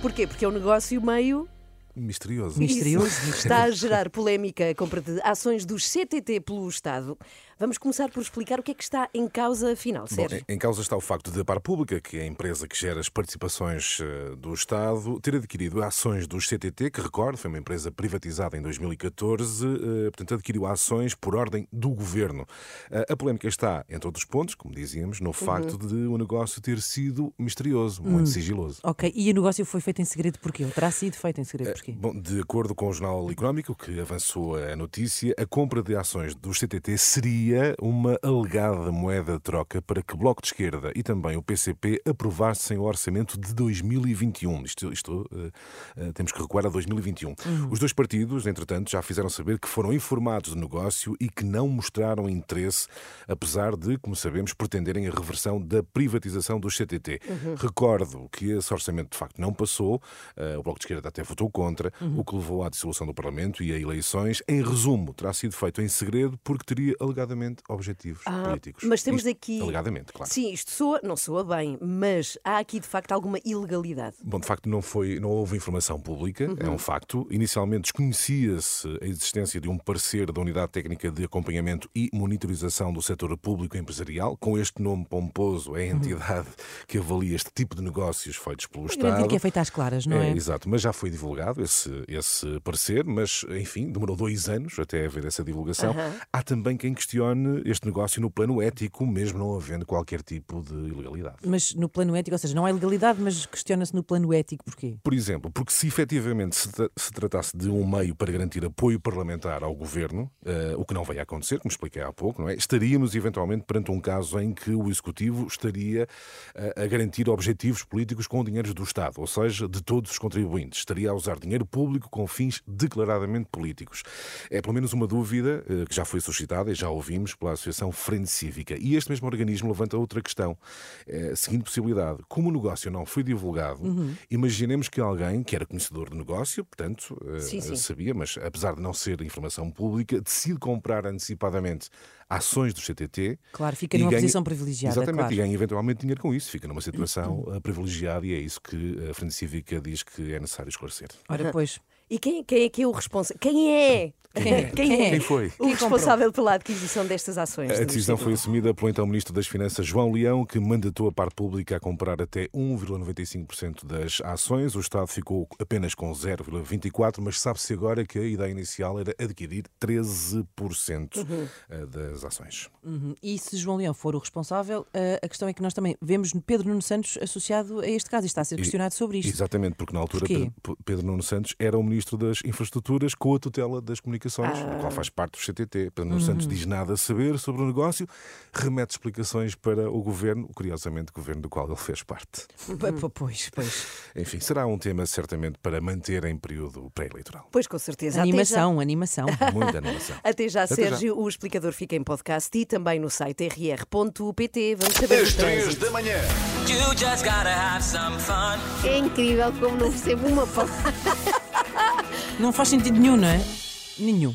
Porquê? Porque é um negócio meio Misterioso. Misterioso. Isso está a gerar polémica a compra de ações dos CTT pelo Estado. Vamos começar por explicar o que é que está em causa, afinal, Bom, Sérgio. em- em causa está o facto de a Par Pública, que é a empresa que gera as participações eh, do Estado, ter adquirido ações dos CTT, que recordo, foi uma empresa privatizada em 2014, eh, portanto adquiriu ações por ordem do governo. Eh, A polémica está, entre outros pontos, como dizíamos, no facto de o negócio ter sido misterioso, muito sigiloso. Ok, e o negócio foi feito em segredo porquê? Ou terá sido feito em segredo porquê? Bom, de acordo com o Jornal Económico, que avançou a notícia, a compra de ações dos CTT seria uma alegada moeda de troca para que o Bloco de Esquerda e também o PCP aprovassem o orçamento de 2021. Isto, isto eh, eh, temos que recuar a 2021. Os dois partidos, entretanto, já fizeram saber que foram informados do negócio e que não mostraram interesse, apesar de, como sabemos, pretenderem a reversão da privatização dos CTT. Recordo que esse orçamento de facto não passou, eh, o Bloco de Esquerda até votou contra, o que levou à dissolução do Parlamento e a eleições. Em resumo, terá sido feito em segredo porque teria alegadamente objetivos Ah, políticos. mas temos Isto, aqui. Alegadamente, claro. Sim, isto soa, não soa bem, mas há aqui de facto alguma ilegalidade. Bom, de facto não, foi, não houve informação pública, é Uhum. um facto. Inicialmente desconhecia-se a existência de um parecer da Unidade Técnica de Acompanhamento e Monitorização do Setor Público Empresarial. Com este nome pomposo, é a entidade que avalia este tipo de negócios feitos pelo Estado. que é feita às claras, não é? exato, mas já foi divulgado esse, esse parecer, mas enfim, demorou dois anos até haver essa divulgação. Há também quem questione este negócio no plano ético, mesmo não havendo qualquer tipo de ilegalidade. Mas no plano ético, ou seja, não há ilegalidade, mas questiona-se no plano ético porquê? Por exemplo, porque se efetivamente se, tra- se tratasse de um meio para garantir apoio parlamentar ao governo, eh, o que não vai acontecer, como expliquei há pouco, não é? estaríamos eventualmente perante um caso em que o Executivo estaria eh, a garantir objetivos políticos com dinheiros do Estado, ou seja, de todos os contribuintes. Estaria a usar dinheiro público com fins declaradamente políticos. É pelo menos uma dúvida eh, que já foi suscitada e já ouvimos pela Associação Frente Cívica. E este mesmo organismo levanta outra questão. Eh, seguinte possibilidade: como o negócio não foi divulgado, imaginemos que alguém que era conhecedor do negócio, portanto, eh, Sim, sim. sabia, mas apesar de não ser informação pública, decide comprar antecipadamente ações do CTT. Claro, fica numa ganha- posição privilegiada, Exatamente, claro. e ganha eventualmente dinheiro com isso. Fica numa situação eh, privilegiada e é isso que a Frente Cívica diz que é necessário esclarecer. Ora, pois, E quem, quem é que é o responsável? Quem é? Quem é? Quem é? Quem foi? O responsável pela aquisição destas ações. A decisão foi assumida pelo então Ministro das Finanças, João Leão, que mandatou a par pública a comprar até 1,95% das ações. O Estado ficou apenas com 0,24%, mas sabe-se agora que a ideia inicial era adquirir 13% eh, das ações. Uhum. E se João Leão for o responsável, eh, a questão é que nós também vemos Pedro Nuno Santos associado a este caso e está a ser questionado sobre isto. Exatamente, porque na altura Porquê? Pedro, Pedro Nuno Santos era o Ministro das Infraestruturas com a tutela das comunicações, Ah. o qual faz parte do CTT. Pedro Nuno Uhum. Santos diz nada a saber sobre o negócio, remete explicações para o governo, curiosamente, o governo do qual ele fez parte. P- Pois, pois. Enfim, será um tema certamente para manter em período pré-eleitoral. Pois com certeza. Animação, animação. Muita animação. já, até já Até Sérgio. O explicador fica em podcast e também no site rr.pt. Vamos saber Às do três da manhã. You just gotta have some fun. É incrível como não percebo uma palavra. Não faz sentido nenhum, não é? Nenhum.